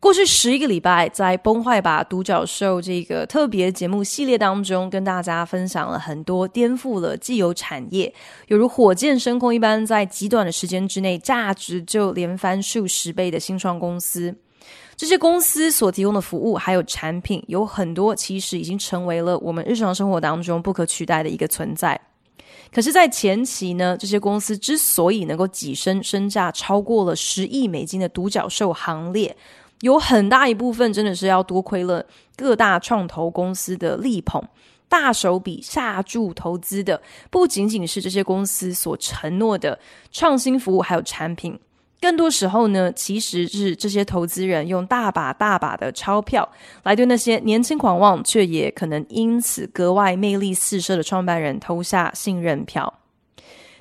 过去十一个礼拜，在《崩坏吧独角兽》这个特别节目系列当中，跟大家分享了很多颠覆了既有产业，犹如火箭升空一般，在极短的时间之内，价值就连翻数十倍的新创公司。这些公司所提供的服务还有产品，有很多其实已经成为了我们日常生活当中不可取代的一个存在。可是，在前期呢，这些公司之所以能够跻身身价超过了十亿美金的独角兽行列，有很大一部分真的是要多亏了各大创投公司的力捧，大手笔下注投资的，不仅仅是这些公司所承诺的创新服务还有产品，更多时候呢，其实是这些投资人用大把大把的钞票来对那些年轻狂妄却也可能因此格外魅力四射的创办人投下信任票。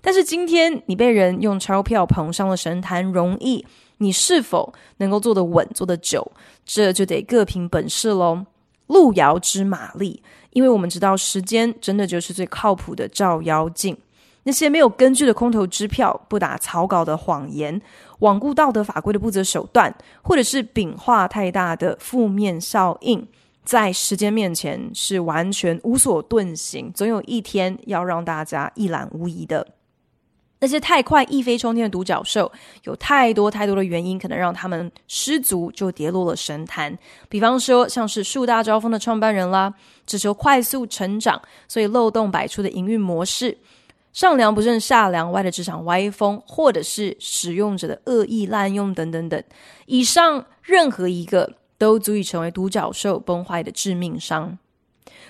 但是今天你被人用钞票捧上了神坛，容易。你是否能够做得稳、做得久，这就得各凭本事喽。路遥知马力，因为我们知道时间真的就是最靠谱的照妖镜。那些没有根据的空头支票、不打草稿的谎言、罔顾道德法规的不择手段，或者是饼画太大的负面效应，在时间面前是完全无所遁形，总有一天要让大家一览无遗的。那些太快一飞冲天的独角兽，有太多太多的原因，可能让他们失足就跌落了神坛。比方说，像是树大招风的创办人啦，只求快速成长，所以漏洞百出的营运模式，上梁不正下梁歪的职场歪风，或者是使用者的恶意滥用等等等。以上任何一个都足以成为独角兽崩坏的致命伤。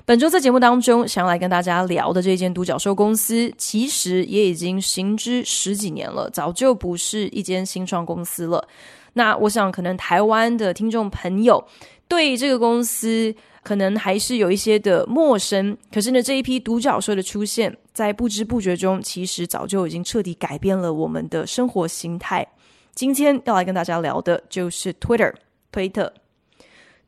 本周在节目当中，想要来跟大家聊的这间独角兽公司，其实也已经行之十几年了，早就不是一间新创公司了。那我想，可能台湾的听众朋友对这个公司可能还是有一些的陌生。可是呢，这一批独角兽的出现，在不知不觉中，其实早就已经彻底改变了我们的生活形态。今天要来跟大家聊的就是 Twitter，推特。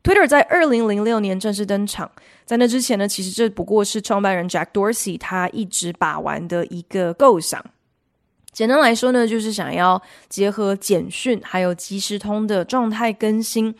Twitter 在二零零六年正式登场，在那之前呢，其实这不过是创办人 Jack Dorsey 他一直把玩的一个构想。简单来说呢，就是想要结合简讯还有即时通的状态更新。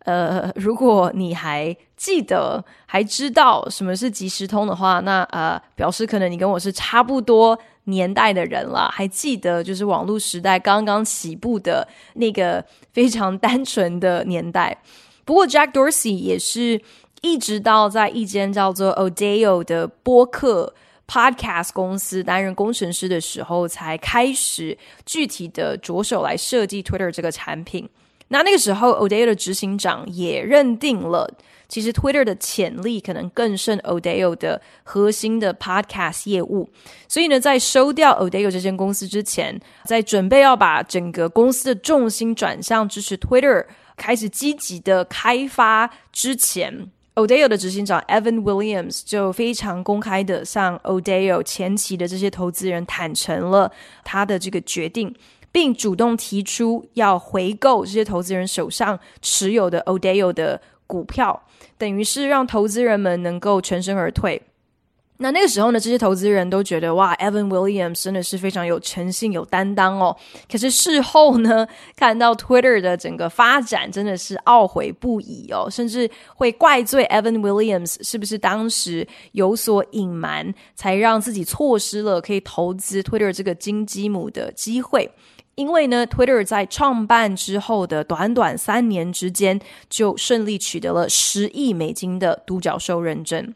呃，如果你还记得、还知道什么是即时通的话，那呃，表示可能你跟我是差不多年代的人了。还记得就是网络时代刚刚起步的那个非常单纯的年代。不过，Jack Dorsey 也是一直到在一间叫做 Odeo 的播客 Podcast 公司担任工程师的时候，才开始具体的着手来设计 Twitter 这个产品。那那个时候，Odeo 的执行长也认定了，其实 Twitter 的潜力可能更胜 Odeo 的核心的 Podcast 业务。所以呢，在收掉 Odeo 这间公司之前，在准备要把整个公司的重心转向支持 Twitter。开始积极的开发之前，Odeo 的执行长 Evan Williams 就非常公开的向 Odeo 前期的这些投资人坦诚了他的这个决定，并主动提出要回购这些投资人手上持有的 Odeo 的股票，等于是让投资人们能够全身而退。那那个时候呢，这些投资人都觉得哇，Evan Williams 真的是非常有诚信、有担当哦。可是事后呢，看到 Twitter 的整个发展，真的是懊悔不已哦，甚至会怪罪 Evan Williams 是不是当时有所隐瞒，才让自己错失了可以投资 Twitter 这个金鸡母的机会。因为呢，Twitter 在创办之后的短短三年之间，就顺利取得了十亿美金的独角兽认证。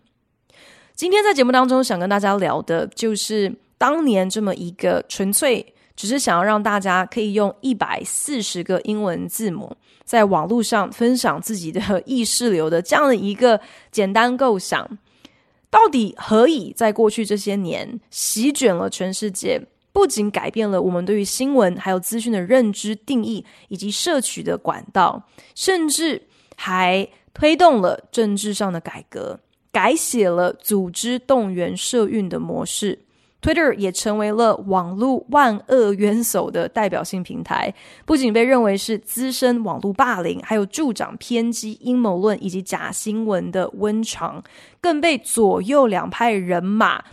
今天在节目当中，想跟大家聊的就是当年这么一个纯粹只是想要让大家可以用一百四十个英文字母在网络上分享自己的意识流的这样的一个简单构想，到底何以在过去这些年席卷了全世界，不仅改变了我们对于新闻还有资讯的认知定义以及摄取的管道，甚至还。推动了政治上的改革，改写了组织动员社运的模式。Twitter 也成为了网络万恶元首的代表性平台，不仅被认为是滋生网络霸凌，还有助长偏激阴谋论以及假新闻的温床，更被左右两派人马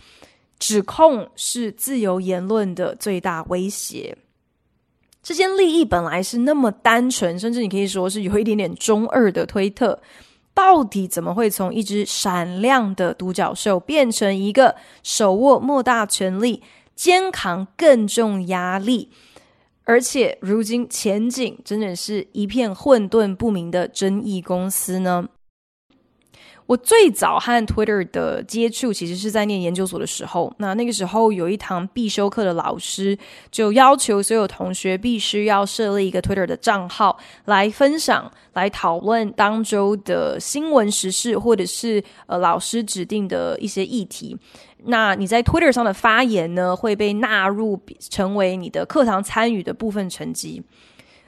指控是自由言论的最大威胁。这些利益本来是那么单纯，甚至你可以说是有一点点中二的推特。到底怎么会从一只闪亮的独角兽变成一个手握莫大权力、肩扛更重压力，而且如今前景真的是一片混沌不明的争议公司呢？我最早和 Twitter 的接触，其实是在念研究所的时候。那那个时候有一堂必修课的老师就要求所有同学必须要设立一个 Twitter 的账号，来分享、来讨论当周的新闻时事，或者是呃老师指定的一些议题。那你在 Twitter 上的发言呢，会被纳入成为你的课堂参与的部分成绩。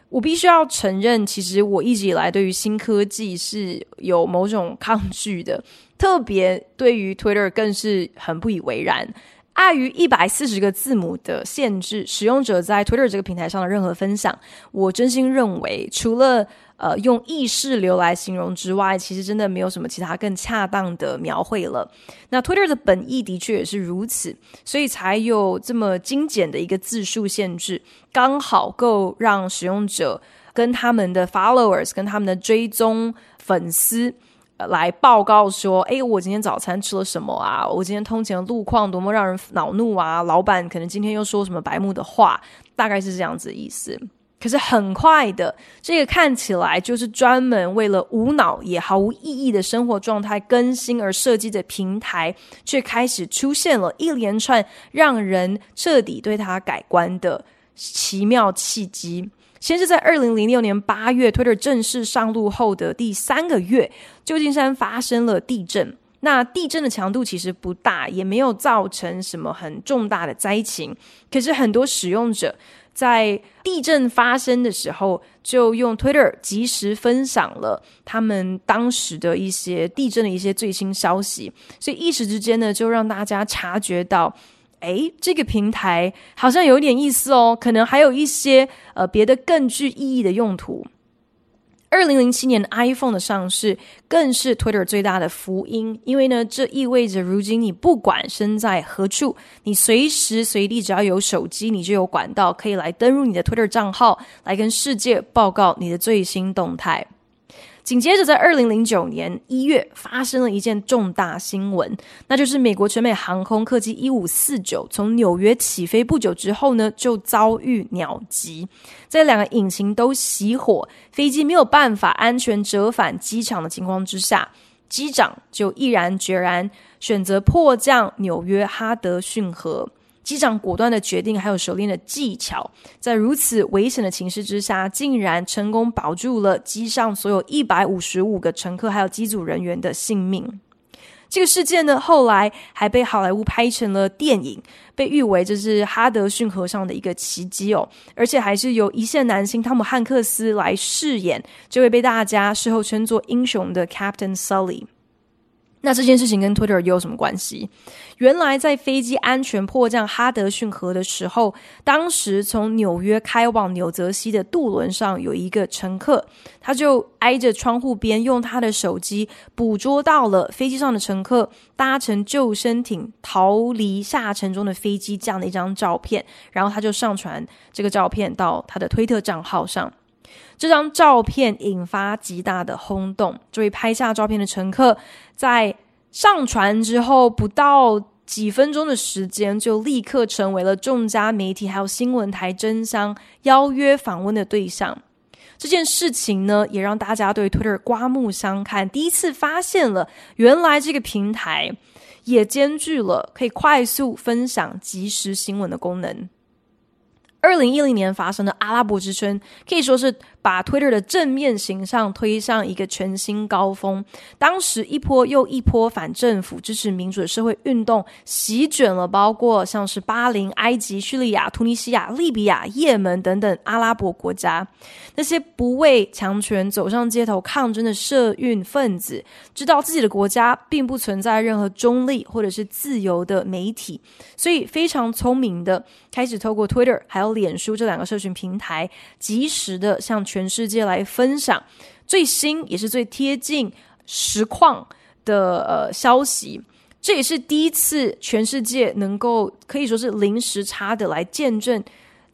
我必须要承认，其实我一直以来对于新科技是有某种抗拒的，特别对于 Twitter 更是很不以为然。碍于一百四十个字母的限制，使用者在 Twitter 这个平台上的任何分享，我真心认为，除了呃用意识流来形容之外，其实真的没有什么其他更恰当的描绘了。那 Twitter 的本意的确也是如此，所以才有这么精简的一个字数限制，刚好够让使用者跟他们的 followers、跟他们的追踪粉丝。来报告说，哎，我今天早餐吃了什么啊？我今天通勤的路况多么让人恼怒啊！老板可能今天又说什么白目的话，大概是这样子的意思。可是很快的，这个看起来就是专门为了无脑也毫无意义的生活状态更新而设计的平台，却开始出现了一连串让人彻底对它改观的奇妙契机。先是在二零零六年八月，Twitter 正式上路后的第三个月，旧金山发生了地震。那地震的强度其实不大，也没有造成什么很重大的灾情。可是很多使用者在地震发生的时候，就用 Twitter 及时分享了他们当时的一些地震的一些最新消息，所以一时之间呢，就让大家察觉到。诶，这个平台好像有点意思哦，可能还有一些呃别的更具意义的用途。二零零七年 iPhone 的上市更是 Twitter 最大的福音，因为呢，这意味着如今你不管身在何处，你随时随地只要有手机，你就有管道可以来登入你的 Twitter 账号，来跟世界报告你的最新动态。紧接着，在二零零九年一月，发生了一件重大新闻，那就是美国全美航空客机一五四九从纽约起飞不久之后呢，就遭遇鸟击，在两个引擎都熄火，飞机没有办法安全折返机场的情况之下，机长就毅然决然选择迫降纽约哈德逊河。机长果断的决定，还有熟练的技巧，在如此危险的情势之下，竟然成功保住了机上所有一百五十五个乘客还有机组人员的性命。这个事件呢，后来还被好莱坞拍成了电影，被誉为这是哈德逊河上的一个奇迹哦，而且还是由一线男星汤姆汉克斯来饰演，这位被大家事后称作英雄的 Captain Sully。那这件事情跟 Twitter 又有什么关系？原来在飞机安全迫降哈德逊河的时候，当时从纽约开往纽泽西的渡轮上有一个乘客，他就挨着窗户边，用他的手机捕捉到了飞机上的乘客搭乘救生艇逃离下沉中的飞机这样的一张照片，然后他就上传这个照片到他的推特账号上。这张照片引发极大的轰动。这位拍下照片的乘客在上传之后不到几分钟的时间，就立刻成为了众家媒体还有新闻台争相邀约访问的对象。这件事情呢，也让大家对 Twitter 刮目相看，第一次发现了原来这个平台也兼具了可以快速分享即时新闻的功能。二零一零年发生的阿拉伯之春，可以说是把 Twitter 的正面形象推上一个全新高峰。当时一波又一波反政府、支持民主的社会运动席卷了，包括像是巴林、埃及、叙利亚、突尼西亚、利比亚、也门等等阿拉伯国家。那些不畏强权走上街头抗争的社运分子，知道自己的国家并不存在任何中立或者是自由的媒体，所以非常聪明的开始透过 Twitter 还有脸书这两个社群平台，及时的向全世界来分享最新也是最贴近实况的呃消息。这也是第一次全世界能够可以说是零时差的来见证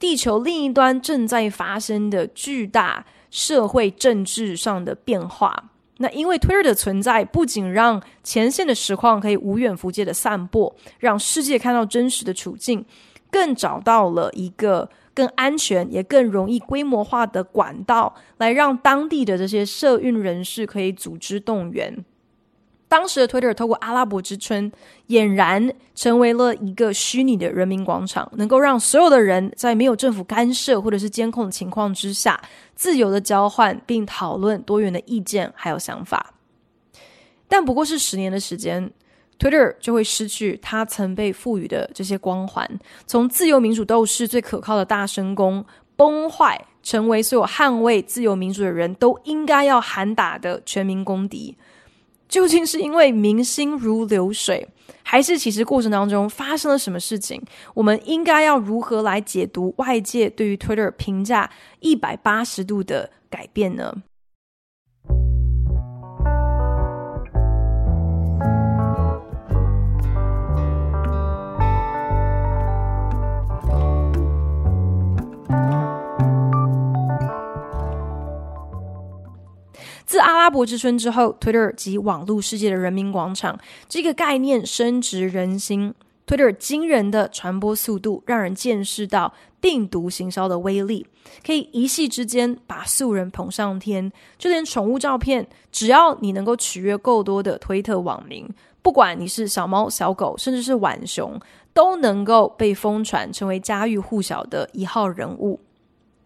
地球另一端正在发生的巨大社会政治上的变化。那因为 Twitter 的存在，不仅让前线的实况可以无远弗届的散播，让世界看到真实的处境。更找到了一个更安全也更容易规模化的管道，来让当地的这些社运人士可以组织动员。当时的 Twitter 透过阿拉伯之春，俨然成为了一个虚拟的人民广场，能够让所有的人在没有政府干涉或者是监控的情况之下，自由的交换并讨论多元的意见还有想法。但不过是十年的时间。Twitter 就会失去他曾被赋予的这些光环，从自由民主斗士最可靠的大神公崩坏，成为所有捍卫自由民主的人都应该要喊打的全民公敌。究竟是因为民心如流水，还是其实过程当中发生了什么事情？我们应该要如何来解读外界对于 Twitter 评价一百八十度的改变呢？博之春之后，Twitter 及网络世界的人民广场这个概念深植人心。Twitter 惊人的传播速度，让人见识到病毒行销的威力，可以一夕之间把素人捧上天。就连宠物照片，只要你能够取悦够多的推特网民，不管你是小猫、小狗，甚至是浣熊，都能够被疯传，成为家喻户晓的一号人物。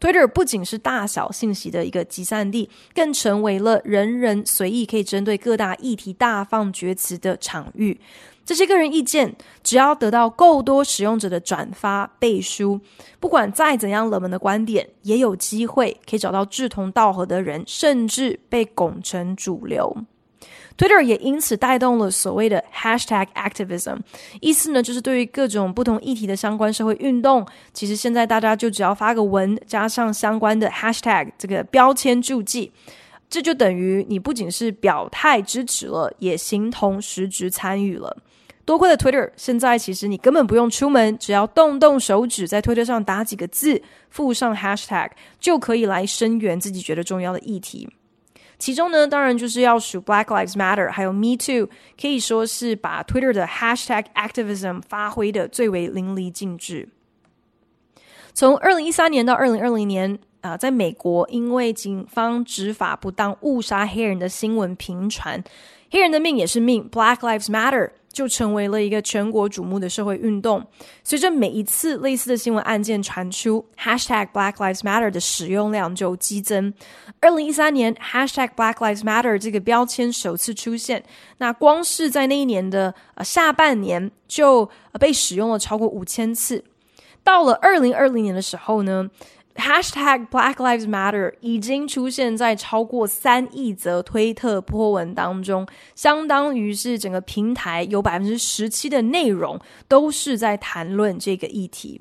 Twitter 不仅是大小信息的一个集散地，更成为了人人随意可以针对各大议题大放厥词的场域。这些个人意见，只要得到够多使用者的转发背书，不管再怎样冷门的观点，也有机会可以找到志同道合的人，甚至被拱成主流。Twitter 也因此带动了所谓的 Hashtag Activism，意思呢就是对于各种不同议题的相关社会运动，其实现在大家就只要发个文，加上相关的 Hashtag 这个标签注记，这就等于你不仅是表态支持了，也形同实质参与了。多亏了 Twitter，现在其实你根本不用出门，只要动动手指在 Twitter 上打几个字，附上 Hashtag，就可以来声援自己觉得重要的议题。其中呢，当然就是要数 Black Lives Matter，还有 Me Too，可以说是把 Twitter 的 Hashtag Activism 发挥的最为淋漓尽致。从二零一三年到二零二零年啊、在美国，因为警方执法不当误杀黑人的新闻频传，黑人的命也是命，Black Lives Matter。就成为了一个全国瞩目的社会运动。随着每一次类似的新闻案件传出，Hashtag Black Lives Matter 的使用量就激增。二零一三年，Hashtag Black Lives Matter 这个标签首次出现，那光是在那一年的呃下半年就被使用了超过五千次。到了二零二零年的时候呢，Hashtag Black Lives Matter 已经出现在超过三亿则推特波文当中，相当于是整个平台有百分之十七的内容都是在谈论这个议题。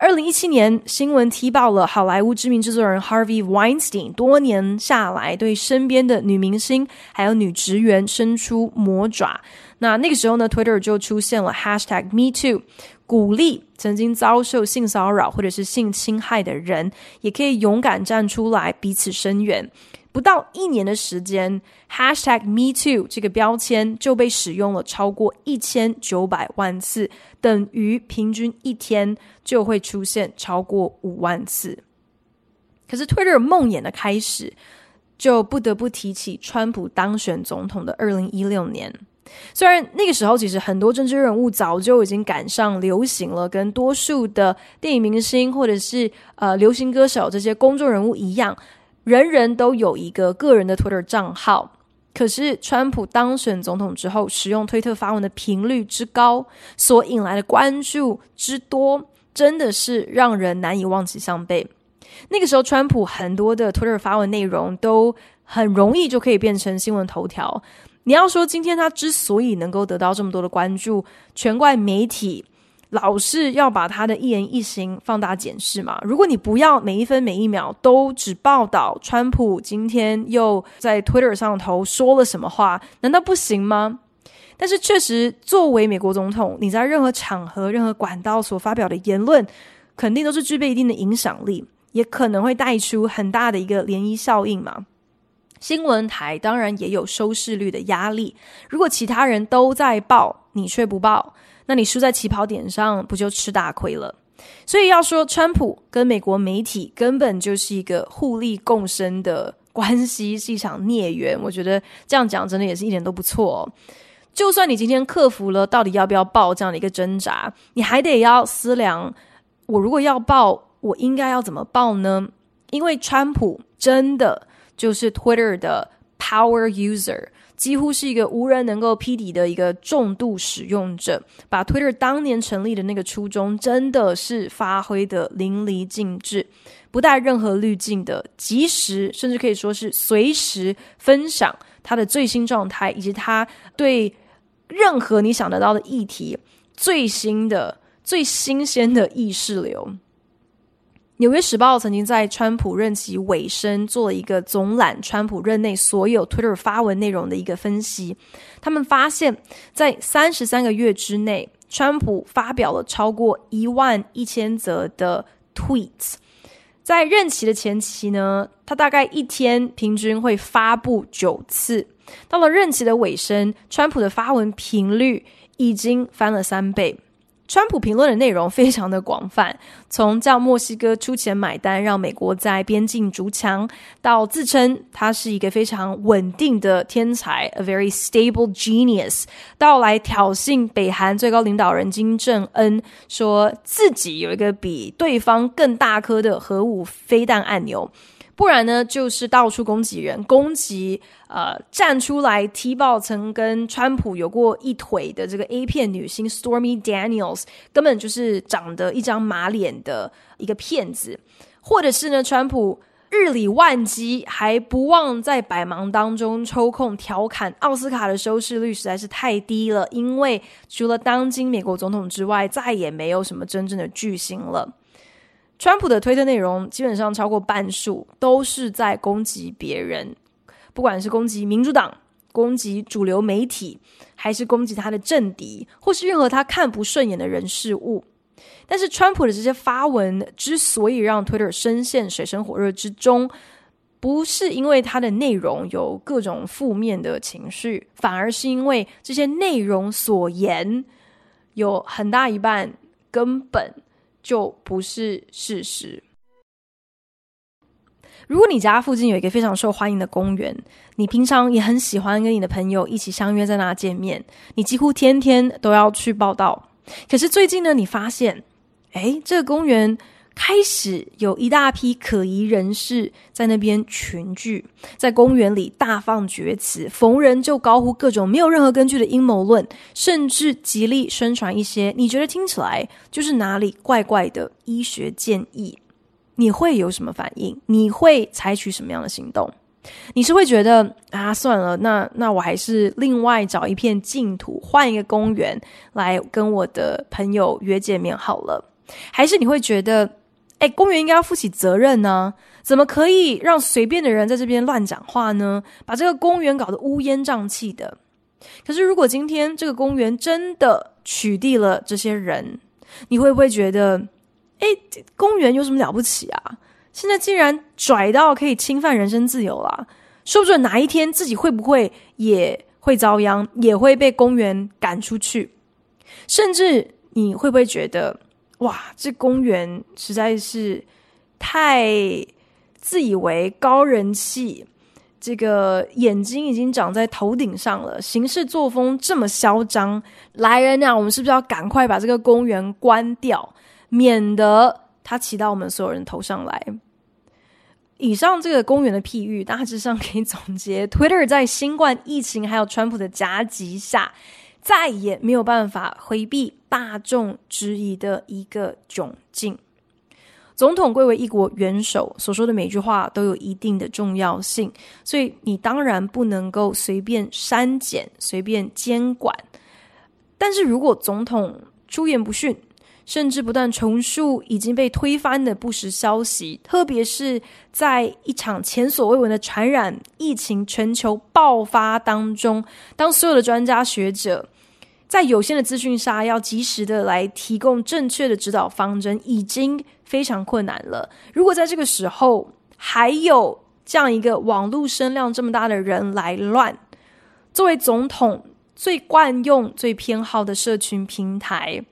二零一七年，新闻踢爆了好莱坞知名制作人 Harvey Weinstein 多年下来对身边的女明星还有女职员伸出魔爪。那那个时候呢，Twitter 就出现了 Hashtag Me Too。鼓励曾经遭受性骚扰或者是性侵害的人，也可以勇敢站出来，彼此声援。不到一年的时间，Hashtag Me Too 这个标签就被使用了超过一千九百万次，等于平均一天就会出现超过五万次。可是 Twitter 梦魇的开始，就不得不提起川普当选总统的二零一六年。虽然那个时候其实很多政治人物早就已经赶上流行了，跟多数的电影明星或者是呃流行歌手这些公众人物一样，人人都有一个个人的 Twitter 账号。可是川普当选总统之后，使用推特发文的频率之高，所引来的关注之多，真的是让人难以望其项背。那个时候，川普很多的 Twitter 发文内容都很容易就可以变成新闻头条。你要说今天他之所以能够得到这么多的关注，全怪媒体老是要把他的一言一行放大检视嘛。如果你不要每一分每一秒都只报道川普今天又在 Twitter 上头说了什么话，难道不行吗？但是确实，作为美国总统，你在任何场合、任何管道所发表的言论，肯定都是具备一定的影响力，也可能会带出很大的一个涟漪效应嘛。新闻台当然也有收视率的压力。如果其他人都在报，你却不报，那你输在起跑点上，不就吃大亏了？所以要说，川普跟美国媒体根本就是一个互利共生的关系，是一场孽缘。我觉得这样讲真的也是一点都不错哦。就算你今天克服了到底要不要报这样的一个挣扎，你还得要思量：我如果要报，我应该要怎么报呢？因为川普真的。就是 Twitter 的 Power User，几乎是一个无人能够匹敌的一个重度使用者，把 Twitter 当年成立的那个初衷，真的是发挥的淋漓尽致，不带任何滤镜的，及时甚至可以说是随时分享他的最新状态，以及他对任何你想得到的议题最新的、最新鲜的意识流。《纽约时报》曾经在川普任期尾声做了一个总览川普任内所有 Twitter 发文内容的一个分析。他们发现，在三十三个月之内，川普发表了超过一万一千则的 tweets。在任期的前期呢，他大概一天平均会发布九次。到了任期的尾声，川普的发文频率已经翻了三倍。川普评论的内容非常的广泛，从叫墨西哥出钱买单，让美国在边境筑墙，到自称他是一个非常稳定的天才，a very stable genius，到来挑衅北韩最高领导人金正恩，说自己有一个比对方更大颗的核武飞弹按钮。不然呢，就是到处攻击人，攻击呃站出来踢爆曾跟川普有过一腿的这个 A 片女星 Stormy Daniels，根本就是长得一张马脸的一个骗子，或者是呢，川普日理万机，还不忘在百忙当中抽空调侃奥斯卡的收视率实在是太低了，因为除了当今美国总统之外，再也没有什么真正的巨星了。川普的推特内容基本上超过半数都是在攻击别人，不管是攻击民主党、攻击主流媒体，还是攻击他的政敌，或是任何他看不顺眼的人事物。但是，川普的这些发文之所以让推特深陷水深火热之中，不是因为他的内容有各种负面的情绪，反而是因为这些内容所言有很大一半根本。就不是事实。如果你家附近有一个非常受欢迎的公园，你平常也很喜欢跟你的朋友一起相约在那见面，你几乎天天都要去报到。可是最近呢，你发现，诶，这个公园。开始有一大批可疑人士在那边群聚，在公园里大放厥词，逢人就高呼各种没有任何根据的阴谋论，甚至极力宣传一些你觉得听起来就是哪里怪怪的医学建议。你会有什么反应？你会采取什么样的行动？你是会觉得啊，算了，那那我还是另外找一片净土，换一个公园来跟我的朋友约见面好了？还是你会觉得？哎，公园应该要负起责任呢，怎么可以让随便的人在这边乱讲话呢？把这个公园搞得乌烟瘴气的。可是，如果今天这个公园真的取缔了这些人，你会不会觉得，哎，公园有什么了不起啊？现在竟然拽到可以侵犯人身自由了，说不准哪一天自己会不会也会遭殃，也会被公园赶出去？甚至你会不会觉得？哇，这公园实在是太自以为高人气，这个眼睛已经长在头顶上了，行事作风这么嚣张，来人呐，我们是不是要赶快把这个公园关掉，免得他骑到我们所有人头上来？以上这个公园的譬喻，大致上可以总结：Twitter 在新冠疫情还有川普的夹击下，再也没有办法回避大众质疑的一个窘境。总统贵为一国元首，所说的每句话都有一定的重要性，所以你当然不能够随便删减、随便监管。但是如果总统出言不逊，甚至不断重述已经被推翻的不实消息，特别是在一场前所未闻的传染疫情全球爆发当中，当所有的专家学者在有限的资讯下要及时的来提供正确的指导方针，已经。非常困难了。如果在这个时候还有这样一个网络声量这么大的人来乱，作为总统最惯用、最偏好的社群平台，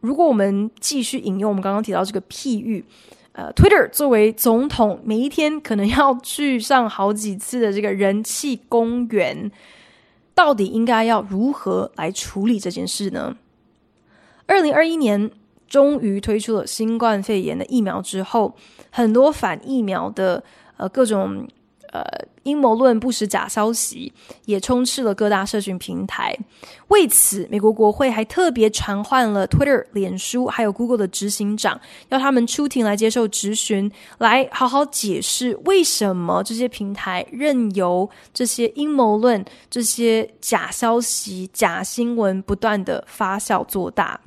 如果我们继续引用我们刚刚提到这个譬喻，呃，Twitter 作为总统每一天可能要去上好几次的这个人气公园，到底应该要如何来处理这件事呢？二零二一年。终于推出了新冠肺炎的疫苗之后，很多反疫苗的呃各种呃阴谋论、不实假消息也充斥了各大社群平台。为此，美国国会还特别传唤了 Twitter、脸书还有 Google 的执行长，要他们出庭来接受质询，来好好解释为什么这些平台任由这些阴谋论、这些假消息、假新闻不断的发酵做大。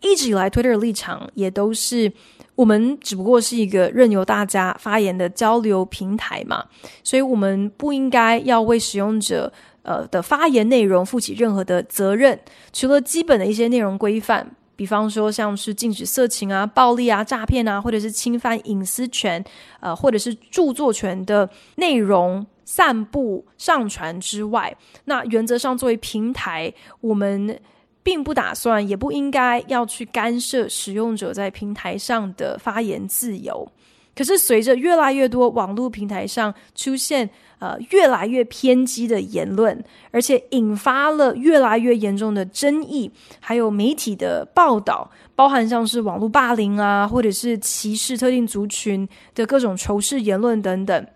一直以来，Twitter 的立场也都是，我们只不过是一个任由大家发言的交流平台嘛，所以我们不应该要为使用者呃的发言内容负起任何的责任，除了基本的一些内容规范，比方说像是禁止色情啊、暴力啊、诈骗啊，或者是侵犯隐私权，呃，或者是著作权的内容散布上传之外，那原则上作为平台，我们。并不打算，也不应该要去干涉使用者在平台上的发言自由。可是，随着越来越多网络平台上出现呃越来越偏激的言论，而且引发了越来越严重的争议，还有媒体的报道，包含像是网络霸凌啊，或者是歧视特定族群的各种仇视言论等等。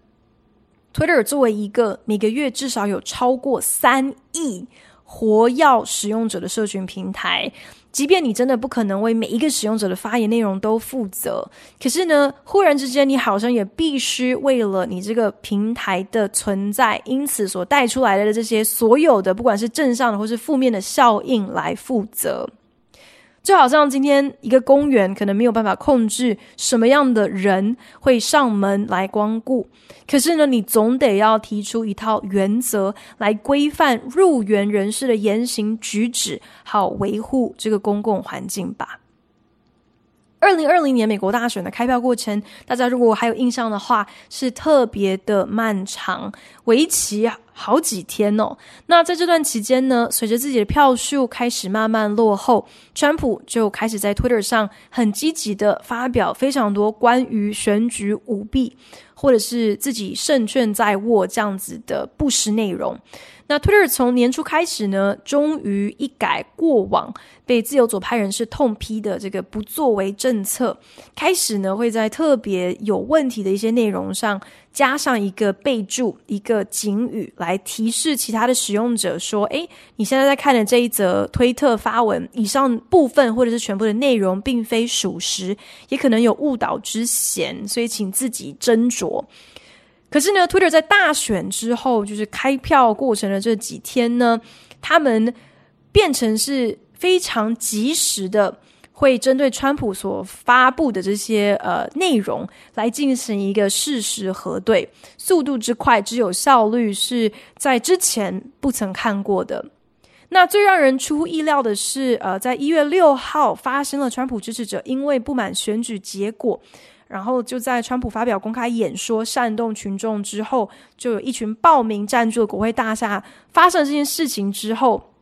Twitter 作为一个每个月至少有超过三亿。活跃使用者的社群平台，即便你真的不可能为每一个使用者的发言内容都负责，可是呢，忽然之间，你好像也必须为了你这个平台的存在，因此所带出来的这些所有的，不管是正向的或是负面的效应来负责。就好像今天一个公园可能没有办法控制什么样的人会上门来光顾，可是呢，你总得要提出一套原则来规范入园人士的言行举止，好维护这个公共环境吧。二零二零年美国大选的开票过程，大家如果还有印象的话，是特别的漫长，为期好几天哦。那在这段期间呢，随着自己的票数开始慢慢落后，川普就开始在 Twitter 上很积极的发表非常多关于选举舞弊，或者是自己胜券在握这样子的不实内容。那 Twitter 从年初开始呢，终于一改过往被自由左派人士痛批的这个不作为政策，开始呢会在特别有问题的一些内容上加上一个备注、一个警语，来提示其他的使用者说：“诶，你现在在看的这一则推特发文，以上部分或者是全部的内容并非属实，也可能有误导之嫌，所以请自己斟酌。”可是呢，Twitter 在大选之后，就是开票过程的这几天呢，他们变成是非常及时的，会针对川普所发布的这些呃内容来进行一个事实核对，速度之快，之有效率，是在之前不曾看过的。那最让人出乎意料的是，呃，在一月六号发生了川普支持者因为不满选举结果。然后就在川普发表公开演说煽动群众之后，就有一群暴民占据了国会大厦。发生了这件事情之后，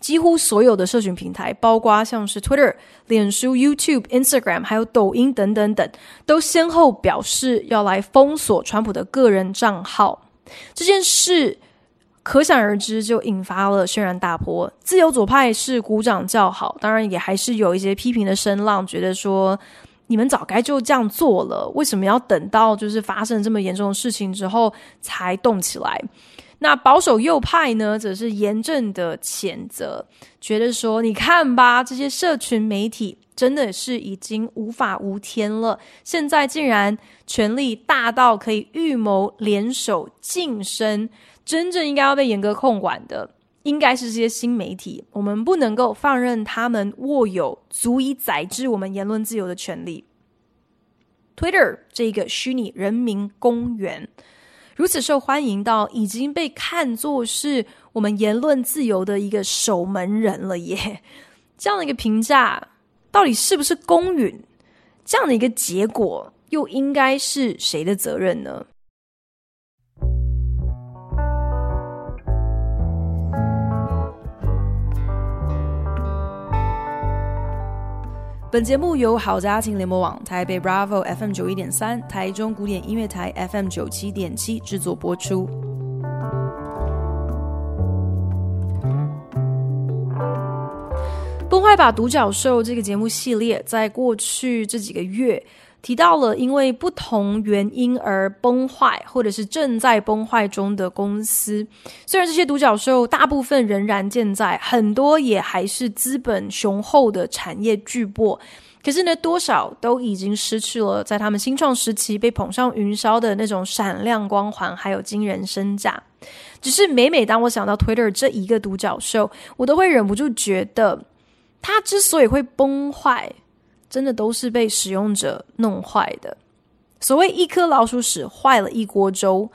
几乎所有的社群平台，包括像是 Twitter、脸书、YouTube、Instagram，还有抖音等等等，都先后表示要来封锁川普的个人账号。这件事可想而知，就引发了轩然大波。自由左派是鼓掌叫好，当然也还是有一些批评的声浪，觉得说你们早该就这样做了，为什么要等到就是发生这么严重的事情之后才动起来？那保守右派呢，则是严正的谴责，觉得说：“你看吧，这些社群媒体真的是已经无法无天了。现在竟然权力大到可以预谋联手晋升，真正应该要被严格控管的，应该是这些新媒体。我们不能够放任他们握有足以宰制我们言论自由的权利。Twitter 这个虚拟人民公园。”如此受欢迎到已经被看作是我们言论自由的一个守门人了耶！这样的一个评价到底是不是公允？这样的一个结果又应该是谁的责任呢？本节目由好家庭联盟网、台北 Bravo FM 九一点三、台中古典音乐台 FM 九七点七制作播出。崩坏吧独角兽这个节目系列，在过去这几个月。提到了因为不同原因而崩坏，或者是正在崩坏中的公司。虽然这些独角兽大部分仍然健在，很多也还是资本雄厚的产业巨擘，可是呢，多少都已经失去了在他们新创时期被捧上云霄的那种闪亮光环，还有惊人身价。只是每每当我想到 Twitter 这一个独角兽，我都会忍不住觉得，它之所以会崩坏。真的都是被使用者弄坏的。所谓一颗老鼠屎坏了一锅粥。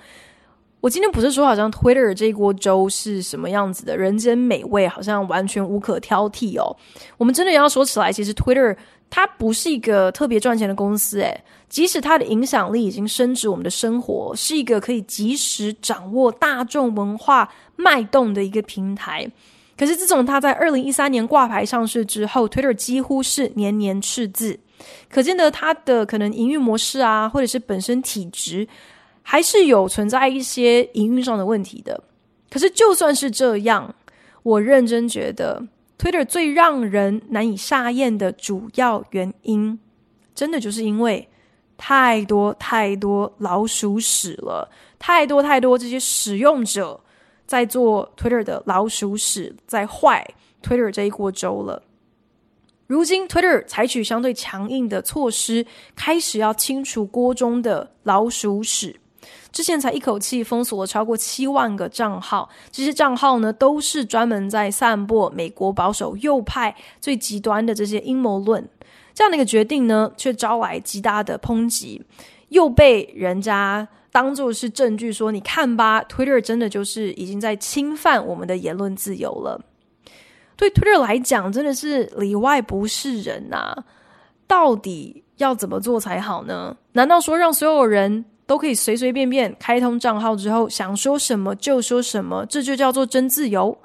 我今天不是说好像 Twitter 这一锅粥是什么样子的人间美味，好像完全无可挑剔哦。我们真的要说起来，其实 Twitter 它不是一个特别赚钱的公司，诶，即使它的影响力已经深植我们的生活，是一个可以及时掌握大众文化脉动的一个平台。可是自从他在二零一三年挂牌上市之后，Twitter 几乎是年年赤字，可见得它的可能营运模式啊，或者是本身体质，还是有存在一些营运上的问题的。可是就算是这样，我认真觉得 Twitter 最让人难以下咽的主要原因，真的就是因为太多太多老鼠屎了，太多太多这些使用者。在做 Twitter 的老鼠屎，在坏 Twitter 这一锅粥了。如今 Twitter 采取相对强硬的措施，开始要清除锅中的老鼠屎。之前才一口气封锁了超过七万个账号，这些账号呢，都是专门在散播美国保守右派最极端的这些阴谋论。这样的一个决定呢，却招来极大的抨击，又被人家。当做是证据说，你看吧，Twitter 真的就是已经在侵犯我们的言论自由了。对 Twitter 来讲，真的是里外不是人呐、啊。到底要怎么做才好呢？难道说让所有人都可以随随便便开通账号之后，想说什么就说什么，这就叫做真自由？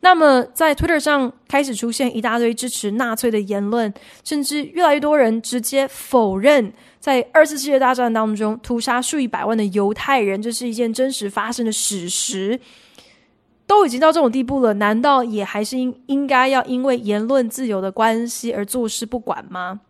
那么在 Twitter 上开始出现一大堆支持纳粹的言论，甚至越来越多人直接否认。在二次世界大战当中，屠杀数以百万的犹太人，这是一件真实发生的史实，都已经到这种地步了，难道也还是应应该要因为言论自由的关系而坐视不管吗？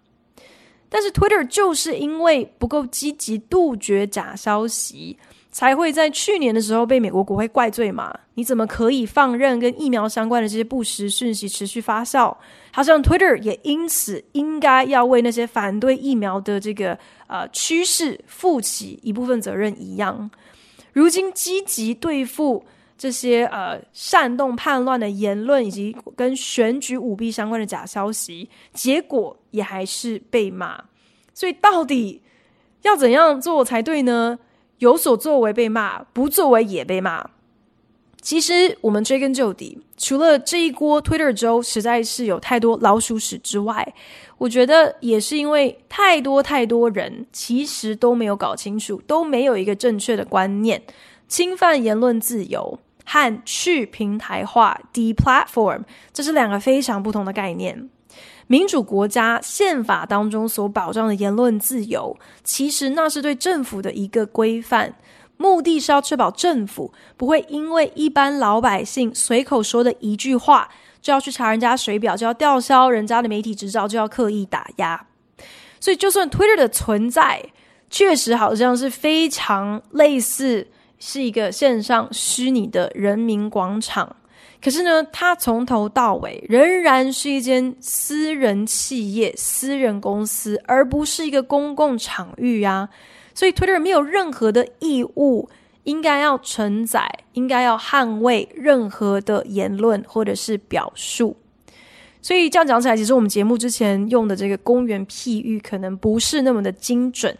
但是 Twitter 就是因为不够积极杜绝假消息。才会在去年的时候被美国国会怪罪嘛？你怎么可以放任跟疫苗相关的这些不实讯息持续发酵？好像 Twitter 也因此应该要为那些反对疫苗的这个呃趋势负起一部分责任一样。如今积极对付这些呃煽动叛乱的言论以及跟选举舞弊相关的假消息，结果也还是被骂。所以到底要怎样做才对呢？有所作为被骂，不作为也被骂。其实我们追根究底，除了这一锅 Twitter 粥实在是有太多老鼠屎之外，我觉得也是因为太多太多人其实都没有搞清楚，都没有一个正确的观念，侵犯言论自由和去平台化 （deplatform） 这是两个非常不同的概念。民主国家宪法当中所保障的言论自由，其实那是对政府的一个规范，目的是要确保政府不会因为一般老百姓随口说的一句话，就要去查人家水表，就要吊销人家的媒体执照，就要刻意打压。所以，就算 Twitter 的存在确实好像是非常类似是一个线上虚拟的人民广场，可是呢，它从头到尾仍然是一间私人企业、私人公司，而不是一个公共场域啊。所以，Twitter 没有任何的义务，应该要承载、应该要捍卫任何的言论或者是表述。所以这样讲起来，其实我们节目之前用的这个公园譬喻，可能不是那么的精准。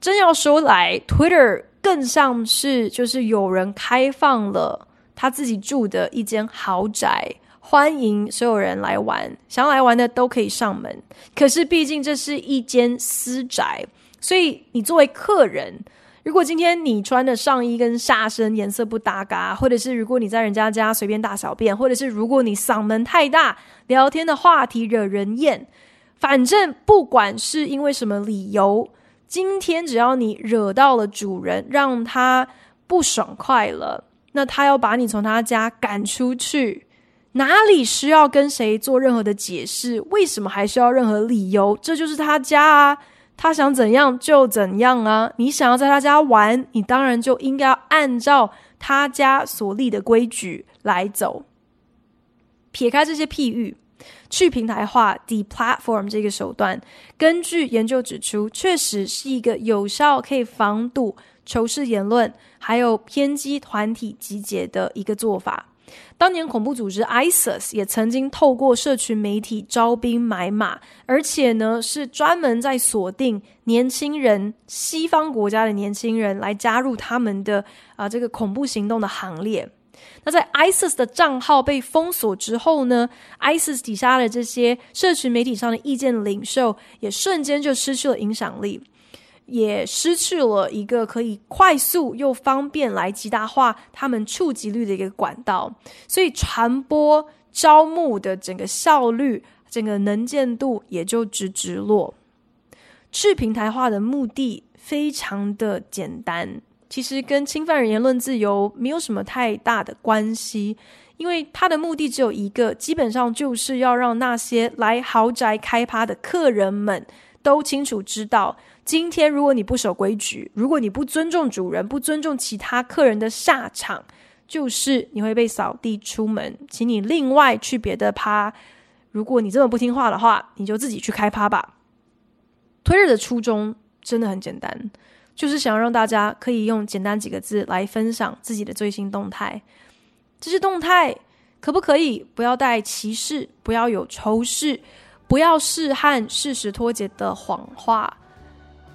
真要说来，Twitter 更像是就是有人开放了他自己住的一间豪宅，欢迎所有人来玩，想要来玩的都可以上门。可是毕竟这是一间私宅。所以，你作为客人，如果今天你穿的上衣跟下身颜色不搭嘎，或者是如果你在人家家随便大小便，或者是如果你嗓门太大，聊天的话题惹人厌，反正不管是因为什么理由，今天只要你惹到了主人，让他不爽快了，那他要把你从他家赶出去，哪里需要跟谁做任何的解释？为什么还需要任何理由？这就是他家啊。他想怎样就怎样啊！你想要在他家玩，你当然就应该要按照他家所立的规矩来走。撇开这些譬喻，去平台化 （deplatform） 这个手段，根据研究指出，确实是一个有效可以防堵仇视言论还有偏激团体集结的一个做法。当年恐怖组织 ISIS 也曾经透过社群媒体招兵买马，而且呢是专门在锁定年轻人、西方国家的年轻人来加入他们的啊、这个恐怖行动的行列。那在 ISIS 的账号被封锁之后呢，ISIS 底下的这些社群媒体上的意见领袖也瞬间就失去了影响力。也失去了一个可以快速又方便来极大化他们触及率的一个管道，所以传播招募的整个效率、整个能见度也就直直落。去平台化的目的非常的简单，其实跟侵犯人言论自由没有什么太大的关系，因为它的目的只有一个，基本上就是要让那些来豪宅开趴的客人们都清楚知道。今天，如果你不守规矩，如果你不尊重主人，不尊重其他客人的下场，就是你会被扫地出门，请你另外去别的趴。如果你这么不听话的话，你就自己去开趴吧。推日的初衷真的很简单，就是想让大家可以用简单几个字来分享自己的最新动态。这些动态可不可以不要带歧视，不要有仇视，不要是和事实脱节的谎话？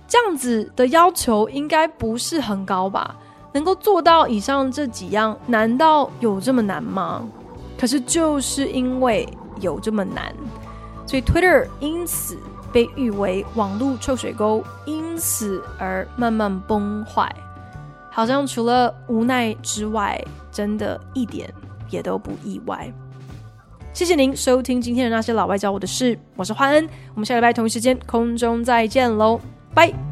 这样子的要求应该不是很高吧？能够做到以上这几样，难道有这么难吗？可是就是因为有这么难，所以 Twitter 因此被誉为网络臭水沟，因此而慢慢崩坏。好像除了无奈之外，真的一点也都不意外。谢谢您收听今天的那些老外教我的事，我是欢恩，我们下礼拜同一时间空中再见喽。拜。